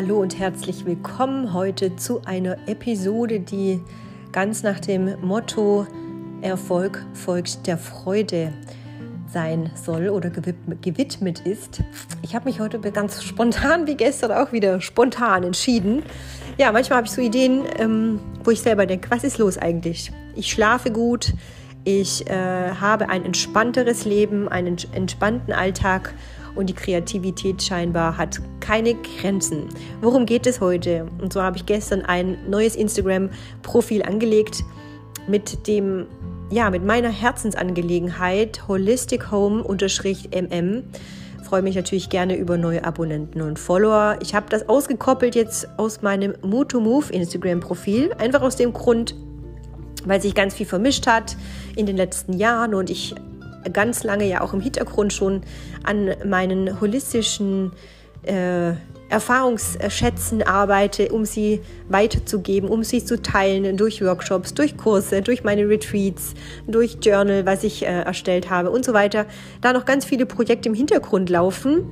Hallo und herzlich willkommen heute zu einer Episode, die ganz nach dem Motto Erfolg folgt der Freude sein soll oder gewidmet ist. Ich habe mich heute ganz spontan wie gestern auch wieder spontan entschieden. Ja, manchmal habe ich so Ideen, ähm, wo ich selber denke, was ist los eigentlich? Ich schlafe gut, ich äh, habe ein entspannteres Leben, einen entspannten Alltag und die Kreativität scheinbar hat keine Grenzen. Worum geht es heute? Und so habe ich gestern ein neues Instagram-Profil angelegt mit dem ja, mit meiner Herzensangelegenheit Holistic Home MM. Freue mich natürlich gerne über neue Abonnenten und Follower. Ich habe das ausgekoppelt jetzt aus meinem Moto Move Instagram Profil, einfach aus dem Grund, weil sich ganz viel vermischt hat in den letzten Jahren und ich ganz lange ja auch im Hintergrund schon an meinen holistischen äh, Erfahrungsschätzen arbeite, um sie weiterzugeben, um sie zu teilen durch Workshops, durch Kurse, durch meine Retreats, durch Journal, was ich äh, erstellt habe und so weiter. Da noch ganz viele Projekte im Hintergrund laufen.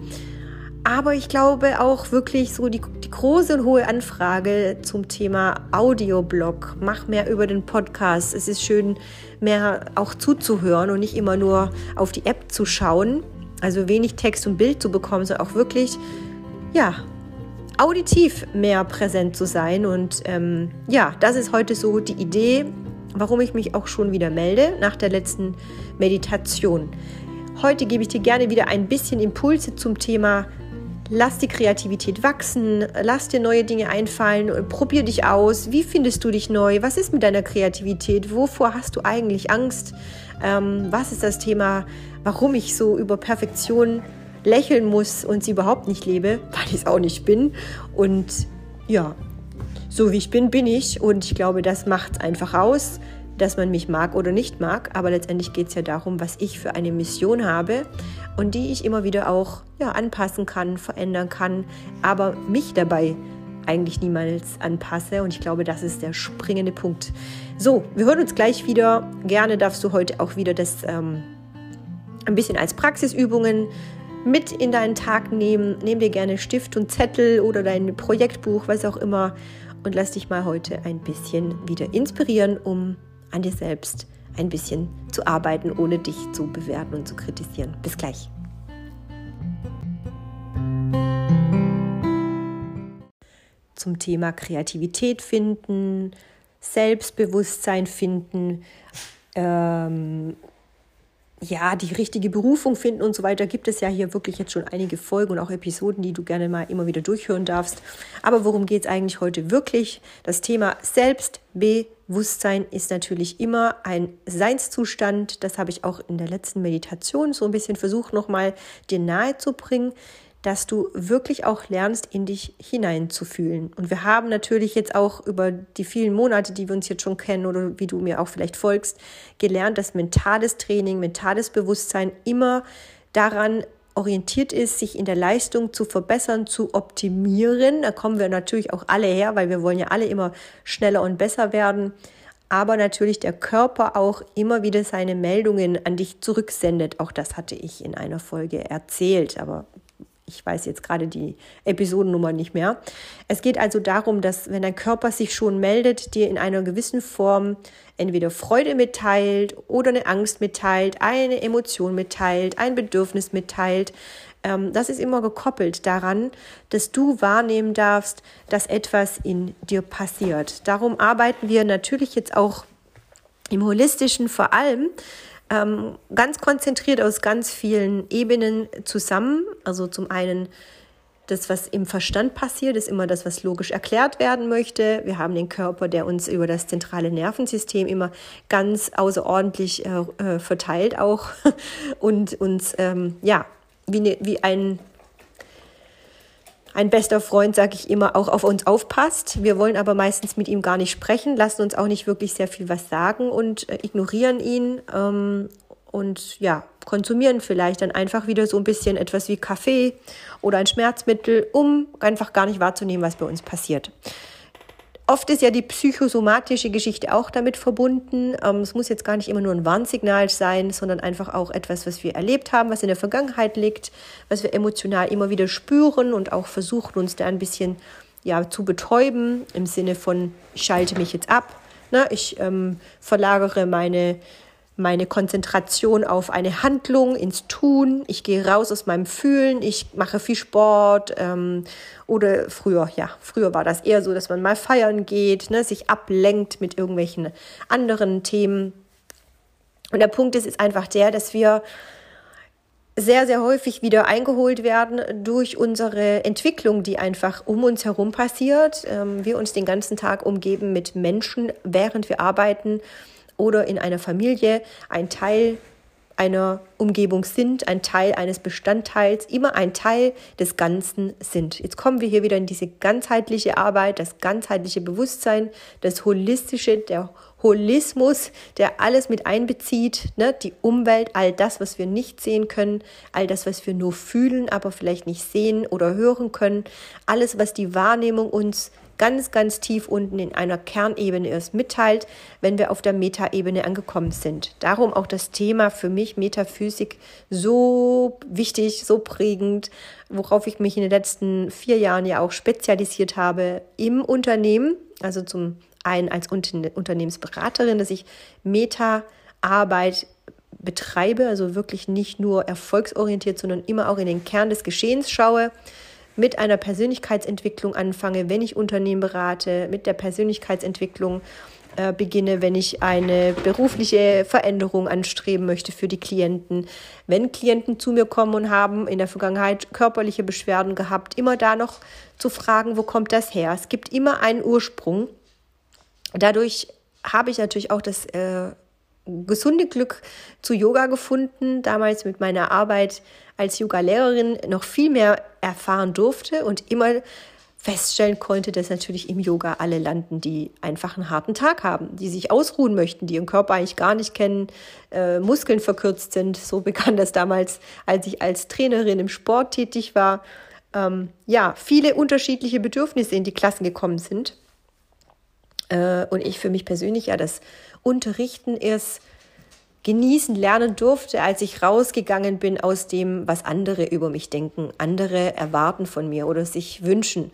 Aber ich glaube auch wirklich so die, die große und hohe Anfrage zum Thema Audioblog. Mach mehr über den Podcast. Es ist schön, mehr auch zuzuhören und nicht immer nur auf die App zu schauen. Also wenig Text und Bild zu bekommen, sondern auch wirklich ja, auditiv mehr präsent zu sein. Und ähm, ja, das ist heute so die Idee, warum ich mich auch schon wieder melde nach der letzten Meditation. Heute gebe ich dir gerne wieder ein bisschen Impulse zum Thema Lass die Kreativität wachsen, lass dir neue Dinge einfallen, probier dich aus. Wie findest du dich neu? Was ist mit deiner Kreativität? Wovor hast du eigentlich Angst? Ähm, was ist das Thema, warum ich so über Perfektion lächeln muss und sie überhaupt nicht lebe, weil ich es auch nicht bin. Und ja, so wie ich bin, bin ich. Und ich glaube, das macht es einfach aus, dass man mich mag oder nicht mag. Aber letztendlich geht es ja darum, was ich für eine Mission habe und die ich immer wieder auch ja, anpassen kann, verändern kann, aber mich dabei eigentlich niemals anpasse. Und ich glaube, das ist der springende Punkt. So, wir hören uns gleich wieder. Gerne darfst du heute auch wieder das ähm, ein bisschen als Praxisübungen mit in deinen Tag nehmen. Nimm dir gerne Stift und Zettel oder dein Projektbuch, was auch immer, und lass dich mal heute ein bisschen wieder inspirieren, um an dir selbst ein bisschen zu arbeiten, ohne dich zu bewerten und zu kritisieren. Bis gleich. Zum Thema Kreativität finden, Selbstbewusstsein finden, ähm, ja, die richtige Berufung finden und so weiter, gibt es ja hier wirklich jetzt schon einige Folgen und auch Episoden, die du gerne mal immer wieder durchhören darfst. Aber worum geht es eigentlich heute wirklich? Das Thema Selbstbewusstsein ist natürlich immer ein Seinszustand. Das habe ich auch in der letzten Meditation so ein bisschen versucht, nochmal dir nahe zu bringen dass du wirklich auch lernst, in dich hineinzufühlen. Und wir haben natürlich jetzt auch über die vielen Monate, die wir uns jetzt schon kennen oder wie du mir auch vielleicht folgst, gelernt, dass mentales Training, mentales Bewusstsein immer daran orientiert ist, sich in der Leistung zu verbessern, zu optimieren. Da kommen wir natürlich auch alle her, weil wir wollen ja alle immer schneller und besser werden. Aber natürlich der Körper auch immer wieder seine Meldungen an dich zurücksendet. Auch das hatte ich in einer Folge erzählt. Aber ich weiß jetzt gerade die Episodennummer nicht mehr. Es geht also darum, dass wenn dein Körper sich schon meldet, dir in einer gewissen Form entweder Freude mitteilt oder eine Angst mitteilt, eine Emotion mitteilt, ein Bedürfnis mitteilt, ähm, das ist immer gekoppelt daran, dass du wahrnehmen darfst, dass etwas in dir passiert. Darum arbeiten wir natürlich jetzt auch im holistischen vor allem ähm, ganz konzentriert aus ganz vielen Ebenen zusammen. Also zum einen das, was im Verstand passiert, ist immer das, was logisch erklärt werden möchte. Wir haben den Körper, der uns über das zentrale Nervensystem immer ganz außerordentlich äh, äh verteilt auch und uns ähm, ja wie, ne, wie ein ein bester Freund, sage ich immer, auch auf uns aufpasst. Wir wollen aber meistens mit ihm gar nicht sprechen, lassen uns auch nicht wirklich sehr viel was sagen und äh, ignorieren ihn ähm, und ja, konsumieren vielleicht dann einfach wieder so ein bisschen etwas wie Kaffee oder ein Schmerzmittel, um einfach gar nicht wahrzunehmen, was bei uns passiert. Oft ist ja die psychosomatische Geschichte auch damit verbunden. Ähm, es muss jetzt gar nicht immer nur ein Warnsignal sein, sondern einfach auch etwas, was wir erlebt haben, was in der Vergangenheit liegt, was wir emotional immer wieder spüren und auch versuchen, uns da ein bisschen ja, zu betäuben, im Sinne von, ich schalte mich jetzt ab, ne? ich ähm, verlagere meine meine Konzentration auf eine Handlung, ins Tun. Ich gehe raus aus meinem Fühlen, ich mache viel Sport. Ähm, oder früher, ja, früher war das eher so, dass man mal feiern geht, ne, sich ablenkt mit irgendwelchen anderen Themen. Und der Punkt ist, ist einfach der, dass wir sehr, sehr häufig wieder eingeholt werden durch unsere Entwicklung, die einfach um uns herum passiert. Ähm, wir uns den ganzen Tag umgeben mit Menschen, während wir arbeiten oder in einer Familie ein Teil einer Umgebung sind, ein Teil eines Bestandteils, immer ein Teil des Ganzen sind. Jetzt kommen wir hier wieder in diese ganzheitliche Arbeit, das ganzheitliche Bewusstsein, das Holistische, der Holismus, der alles mit einbezieht, ne? die Umwelt, all das, was wir nicht sehen können, all das, was wir nur fühlen, aber vielleicht nicht sehen oder hören können, alles, was die Wahrnehmung uns ganz, ganz tief unten in einer Kernebene erst mitteilt, wenn wir auf der Metaebene angekommen sind. Darum auch das Thema für mich Metaphysik so wichtig, so prägend, worauf ich mich in den letzten vier Jahren ja auch spezialisiert habe im Unternehmen, also zum einen als Unternehmensberaterin, dass ich Meta-Arbeit betreibe, also wirklich nicht nur erfolgsorientiert, sondern immer auch in den Kern des Geschehens schaue mit einer Persönlichkeitsentwicklung anfange, wenn ich Unternehmen berate, mit der Persönlichkeitsentwicklung äh, beginne, wenn ich eine berufliche Veränderung anstreben möchte für die Klienten. Wenn Klienten zu mir kommen und haben in der Vergangenheit körperliche Beschwerden gehabt, immer da noch zu fragen, wo kommt das her? Es gibt immer einen Ursprung. Dadurch habe ich natürlich auch das äh, gesunde Glück zu Yoga gefunden, damals mit meiner Arbeit als Yoga-Lehrerin noch viel mehr erfahren durfte und immer feststellen konnte, dass natürlich im Yoga alle landen, die einfach einen harten Tag haben, die sich ausruhen möchten, die ihren Körper eigentlich gar nicht kennen, äh, Muskeln verkürzt sind. So begann das damals, als ich als Trainerin im Sport tätig war. Ähm, ja, viele unterschiedliche Bedürfnisse in die Klassen gekommen sind. Äh, und ich für mich persönlich ja das Unterrichten erst genießen lernen durfte, als ich rausgegangen bin aus dem, was andere über mich denken, andere erwarten von mir oder sich wünschen.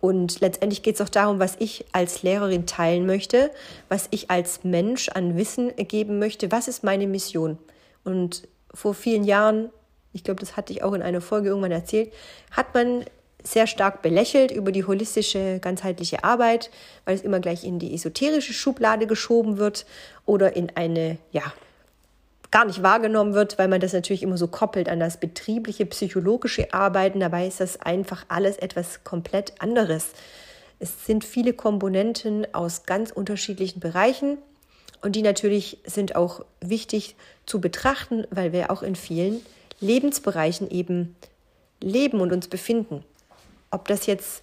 Und letztendlich geht es auch darum, was ich als Lehrerin teilen möchte, was ich als Mensch an Wissen geben möchte, was ist meine Mission. Und vor vielen Jahren, ich glaube, das hatte ich auch in einer Folge irgendwann erzählt, hat man sehr stark belächelt über die holistische, ganzheitliche Arbeit, weil es immer gleich in die esoterische Schublade geschoben wird oder in eine, ja, gar nicht wahrgenommen wird, weil man das natürlich immer so koppelt an das betriebliche, psychologische Arbeiten. Dabei ist das einfach alles etwas komplett anderes. Es sind viele Komponenten aus ganz unterschiedlichen Bereichen und die natürlich sind auch wichtig zu betrachten, weil wir auch in vielen Lebensbereichen eben leben und uns befinden. Ob das jetzt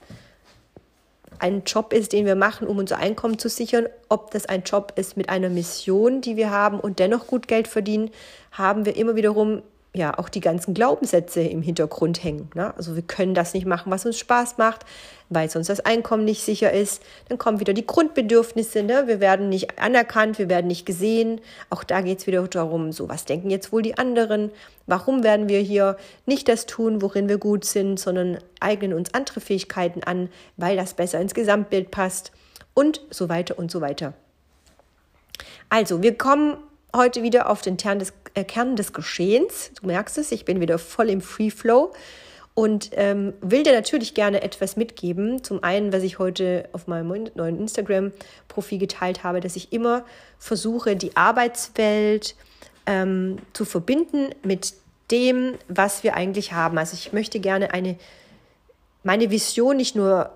ein Job ist, den wir machen, um unser Einkommen zu sichern, ob das ein Job ist mit einer Mission, die wir haben und dennoch gut Geld verdienen, haben wir immer wiederum ja auch die ganzen Glaubenssätze im Hintergrund hängen. Ne? Also wir können das nicht machen, was uns Spaß macht, weil sonst das Einkommen nicht sicher ist. Dann kommen wieder die Grundbedürfnisse. Ne? Wir werden nicht anerkannt, wir werden nicht gesehen. Auch da geht es wieder darum, so was denken jetzt wohl die anderen? Warum werden wir hier nicht das tun, worin wir gut sind, sondern eignen uns andere Fähigkeiten an, weil das besser ins Gesamtbild passt und so weiter und so weiter. Also, wir kommen heute wieder auf den Kern des, äh, Kern des Geschehens. Du merkst es, ich bin wieder voll im Free Flow und ähm, will dir natürlich gerne etwas mitgeben. Zum einen, was ich heute auf meinem neuen Instagram-Profil geteilt habe, dass ich immer versuche, die Arbeitswelt ähm, zu verbinden mit dem, was wir eigentlich haben. Also ich möchte gerne eine meine Vision nicht nur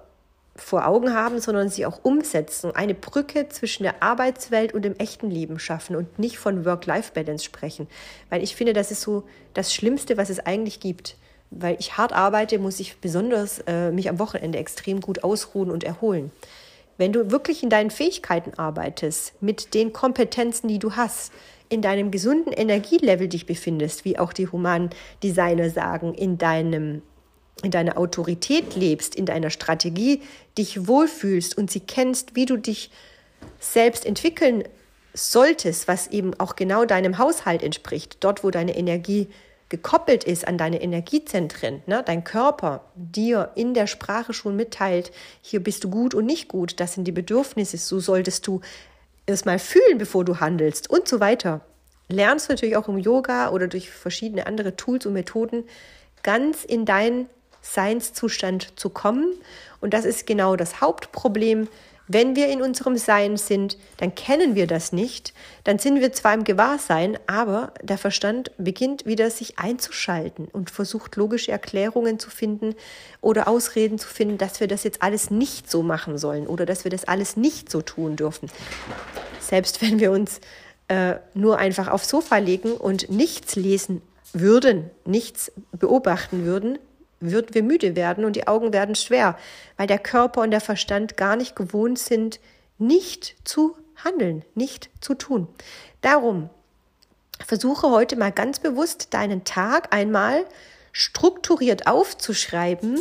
vor Augen haben, sondern sie auch umsetzen, eine Brücke zwischen der Arbeitswelt und dem echten Leben schaffen und nicht von Work-Life-Balance sprechen. Weil ich finde, das ist so das Schlimmste, was es eigentlich gibt. Weil ich hart arbeite, muss ich besonders äh, mich am Wochenende extrem gut ausruhen und erholen. Wenn du wirklich in deinen Fähigkeiten arbeitest, mit den Kompetenzen, die du hast, in deinem gesunden Energielevel dich befindest, wie auch die humanen Designer sagen, in deinem in deiner Autorität lebst, in deiner Strategie, dich wohlfühlst und sie kennst, wie du dich selbst entwickeln solltest, was eben auch genau deinem Haushalt entspricht, dort, wo deine Energie gekoppelt ist an deine Energiezentren, ne, dein Körper dir in der Sprache schon mitteilt, hier bist du gut und nicht gut, das sind die Bedürfnisse, so solltest du es mal fühlen, bevor du handelst und so weiter. Lernst du natürlich auch im Yoga oder durch verschiedene andere Tools und Methoden ganz in deinen Seinszustand zu kommen. Und das ist genau das Hauptproblem, wenn wir in unserem Sein sind, dann kennen wir das nicht. Dann sind wir zwar im Gewahrsein, aber der Verstand beginnt wieder sich einzuschalten und versucht logische Erklärungen zu finden oder Ausreden zu finden, dass wir das jetzt alles nicht so machen sollen oder dass wir das alles nicht so tun dürfen. Selbst wenn wir uns äh, nur einfach aufs Sofa legen und nichts lesen würden, nichts beobachten würden, würden wir müde werden und die Augen werden schwer, weil der Körper und der Verstand gar nicht gewohnt sind, nicht zu handeln, nicht zu tun. Darum versuche heute mal ganz bewusst deinen Tag einmal strukturiert aufzuschreiben,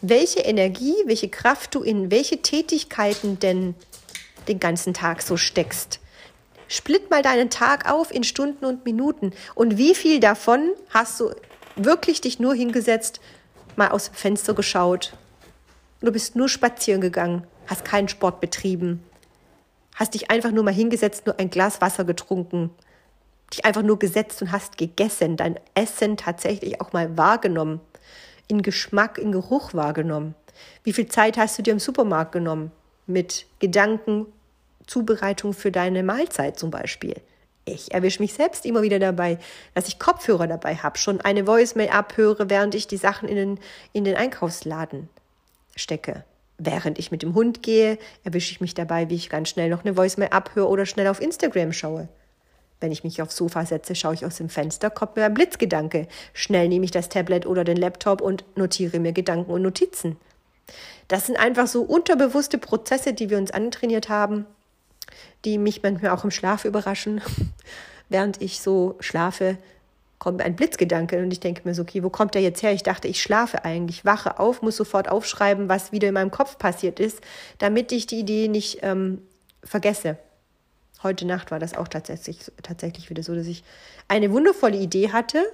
welche Energie, welche Kraft du in welche Tätigkeiten denn den ganzen Tag so steckst. Split mal deinen Tag auf in Stunden und Minuten und wie viel davon hast du wirklich dich nur hingesetzt mal aus dem Fenster geschaut. Du bist nur spazieren gegangen, hast keinen Sport betrieben, hast dich einfach nur mal hingesetzt, nur ein Glas Wasser getrunken, dich einfach nur gesetzt und hast gegessen, dein Essen tatsächlich auch mal wahrgenommen, in Geschmack, in Geruch wahrgenommen. Wie viel Zeit hast du dir im Supermarkt genommen? Mit Gedanken, Zubereitung für deine Mahlzeit zum Beispiel. Ich erwische mich selbst immer wieder dabei, dass ich Kopfhörer dabei habe, schon eine Voicemail abhöre, während ich die Sachen in den, in den Einkaufsladen stecke. Während ich mit dem Hund gehe, erwische ich mich dabei, wie ich ganz schnell noch eine Voicemail abhöre oder schnell auf Instagram schaue. Wenn ich mich aufs Sofa setze, schaue ich aus dem Fenster, kommt mir ein Blitzgedanke. Schnell nehme ich das Tablet oder den Laptop und notiere mir Gedanken und Notizen. Das sind einfach so unterbewusste Prozesse, die wir uns antrainiert haben, die mich manchmal auch im Schlaf überraschen. Während ich so schlafe, kommt ein Blitzgedanke und ich denke mir so, okay, wo kommt der jetzt her? Ich dachte, ich schlafe eigentlich, wache auf, muss sofort aufschreiben, was wieder in meinem Kopf passiert ist, damit ich die Idee nicht ähm, vergesse. Heute Nacht war das auch tatsächlich, tatsächlich wieder so, dass ich eine wundervolle Idee hatte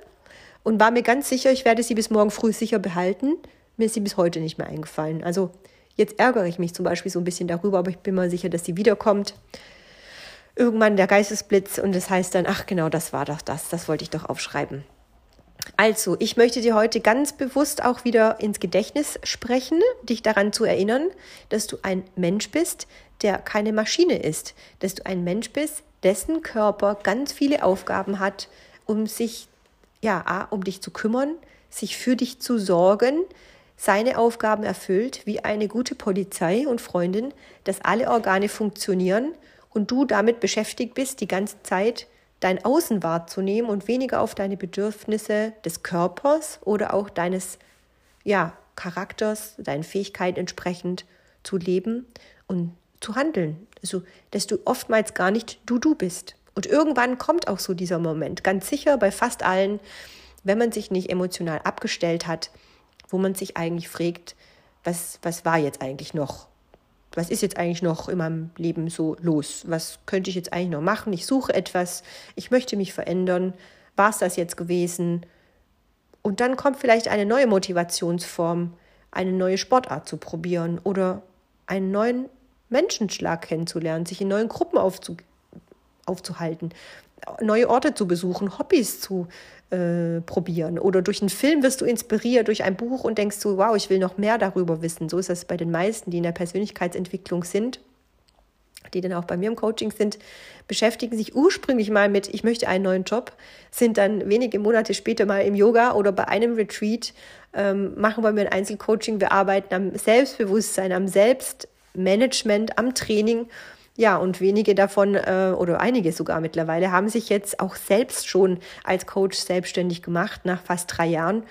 und war mir ganz sicher, ich werde sie bis morgen früh sicher behalten. Mir ist sie bis heute nicht mehr eingefallen. Also Jetzt ärgere ich mich zum Beispiel so ein bisschen darüber, aber ich bin mal sicher, dass sie wiederkommt. Irgendwann der Geistesblitz und das heißt dann, ach genau, das war doch das, das wollte ich doch aufschreiben. Also, ich möchte dir heute ganz bewusst auch wieder ins Gedächtnis sprechen, dich daran zu erinnern, dass du ein Mensch bist, der keine Maschine ist, dass du ein Mensch bist, dessen Körper ganz viele Aufgaben hat, um sich, ja, um dich zu kümmern, sich für dich zu sorgen, seine Aufgaben erfüllt wie eine gute Polizei und Freundin, dass alle Organe funktionieren und du damit beschäftigt bist, die ganze Zeit dein Außen wahrzunehmen und weniger auf deine Bedürfnisse des Körpers oder auch deines ja, Charakters, deinen Fähigkeiten entsprechend zu leben und zu handeln. Also, dass du oftmals gar nicht du du bist. Und irgendwann kommt auch so dieser Moment, ganz sicher bei fast allen, wenn man sich nicht emotional abgestellt hat, wo man sich eigentlich fragt, was, was war jetzt eigentlich noch? Was ist jetzt eigentlich noch in meinem Leben so los? Was könnte ich jetzt eigentlich noch machen? Ich suche etwas, ich möchte mich verändern. War es das jetzt gewesen? Und dann kommt vielleicht eine neue Motivationsform, eine neue Sportart zu probieren oder einen neuen Menschenschlag kennenzulernen, sich in neuen Gruppen aufzu aufzuhalten, neue Orte zu besuchen, Hobbys zu äh, probieren. Oder durch einen Film wirst du inspiriert, durch ein Buch und denkst du, wow, ich will noch mehr darüber wissen. So ist das bei den meisten, die in der Persönlichkeitsentwicklung sind, die dann auch bei mir im Coaching sind, beschäftigen sich ursprünglich mal mit, ich möchte einen neuen Job, sind dann wenige Monate später mal im Yoga oder bei einem Retreat, ähm, machen wir ein Einzelcoaching, wir arbeiten am Selbstbewusstsein, am Selbstmanagement, am Training ja, und wenige davon äh, oder einige sogar mittlerweile haben sich jetzt auch selbst schon als Coach selbstständig gemacht nach fast drei Jahren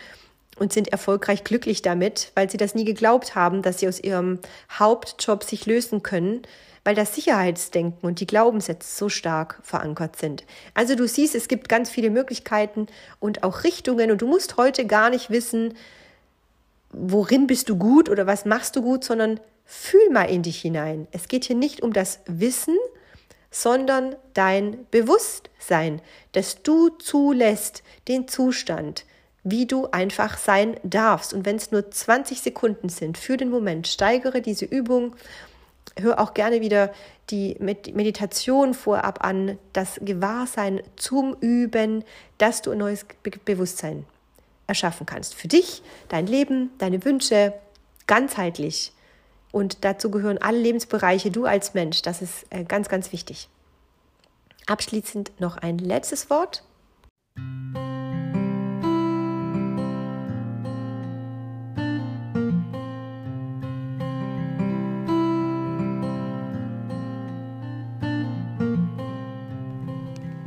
und sind erfolgreich glücklich damit, weil sie das nie geglaubt haben, dass sie aus ihrem Hauptjob sich lösen können, weil das Sicherheitsdenken und die Glaubenssätze so stark verankert sind. Also du siehst, es gibt ganz viele Möglichkeiten und auch Richtungen und du musst heute gar nicht wissen, worin bist du gut oder was machst du gut, sondern fühl mal in dich hinein. Es geht hier nicht um das Wissen, sondern dein Bewusstsein, dass du zulässt den Zustand, wie du einfach sein darfst. Und wenn es nur 20 Sekunden sind für den Moment, steigere diese Übung. Hör auch gerne wieder die Meditation vorab an, das Gewahrsein zum Üben, dass du ein neues Bewusstsein erschaffen kannst. Für dich, dein Leben, deine Wünsche, ganzheitlich. Und dazu gehören alle Lebensbereiche, du als Mensch. Das ist äh, ganz, ganz wichtig. Abschließend noch ein letztes Wort.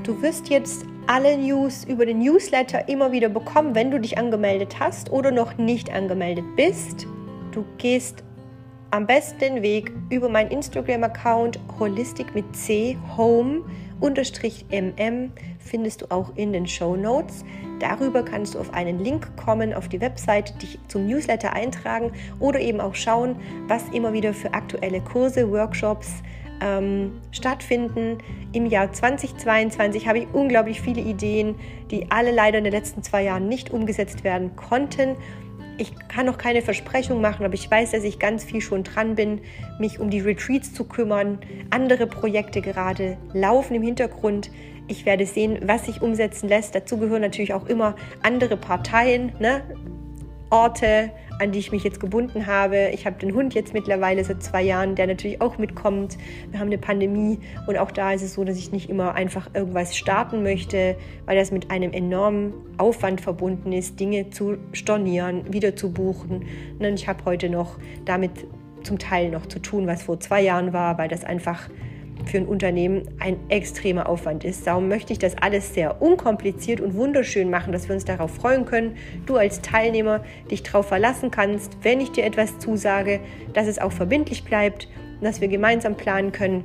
Du wirst jetzt alle News über den Newsletter immer wieder bekommen, wenn du dich angemeldet hast oder noch nicht angemeldet bist. Du gehst am besten den Weg über meinen Instagram-Account holistic mit C home mm findest du auch in den Show Notes. Darüber kannst du auf einen Link kommen, auf die Website, dich zum Newsletter eintragen oder eben auch schauen, was immer wieder für aktuelle Kurse, Workshops ähm, stattfinden. Im Jahr 2022 habe ich unglaublich viele Ideen, die alle leider in den letzten zwei Jahren nicht umgesetzt werden konnten ich kann noch keine Versprechung machen, aber ich weiß, dass ich ganz viel schon dran bin, mich um die Retreats zu kümmern. Andere Projekte gerade laufen im Hintergrund. Ich werde sehen, was sich umsetzen lässt. Dazu gehören natürlich auch immer andere Parteien, ne? Orte, an die ich mich jetzt gebunden habe. Ich habe den Hund jetzt mittlerweile seit zwei Jahren, der natürlich auch mitkommt. Wir haben eine Pandemie und auch da ist es so, dass ich nicht immer einfach irgendwas starten möchte, weil das mit einem enormen Aufwand verbunden ist, Dinge zu stornieren, wieder zu buchen. Und ich habe heute noch damit zum Teil noch zu tun, was vor zwei Jahren war, weil das einfach für ein Unternehmen ein extremer Aufwand ist. Darum möchte ich das alles sehr unkompliziert und wunderschön machen, dass wir uns darauf freuen können. Du als Teilnehmer dich darauf verlassen kannst, wenn ich dir etwas zusage, dass es auch verbindlich bleibt und dass wir gemeinsam planen können.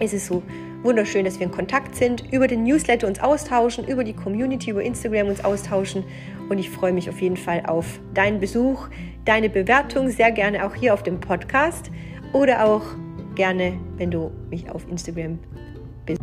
Es ist so wunderschön, dass wir in Kontakt sind, über den Newsletter uns austauschen, über die Community, über Instagram uns austauschen. Und ich freue mich auf jeden Fall auf deinen Besuch, deine Bewertung, sehr gerne auch hier auf dem Podcast oder auch gerne, wenn du mich auf Instagram bist.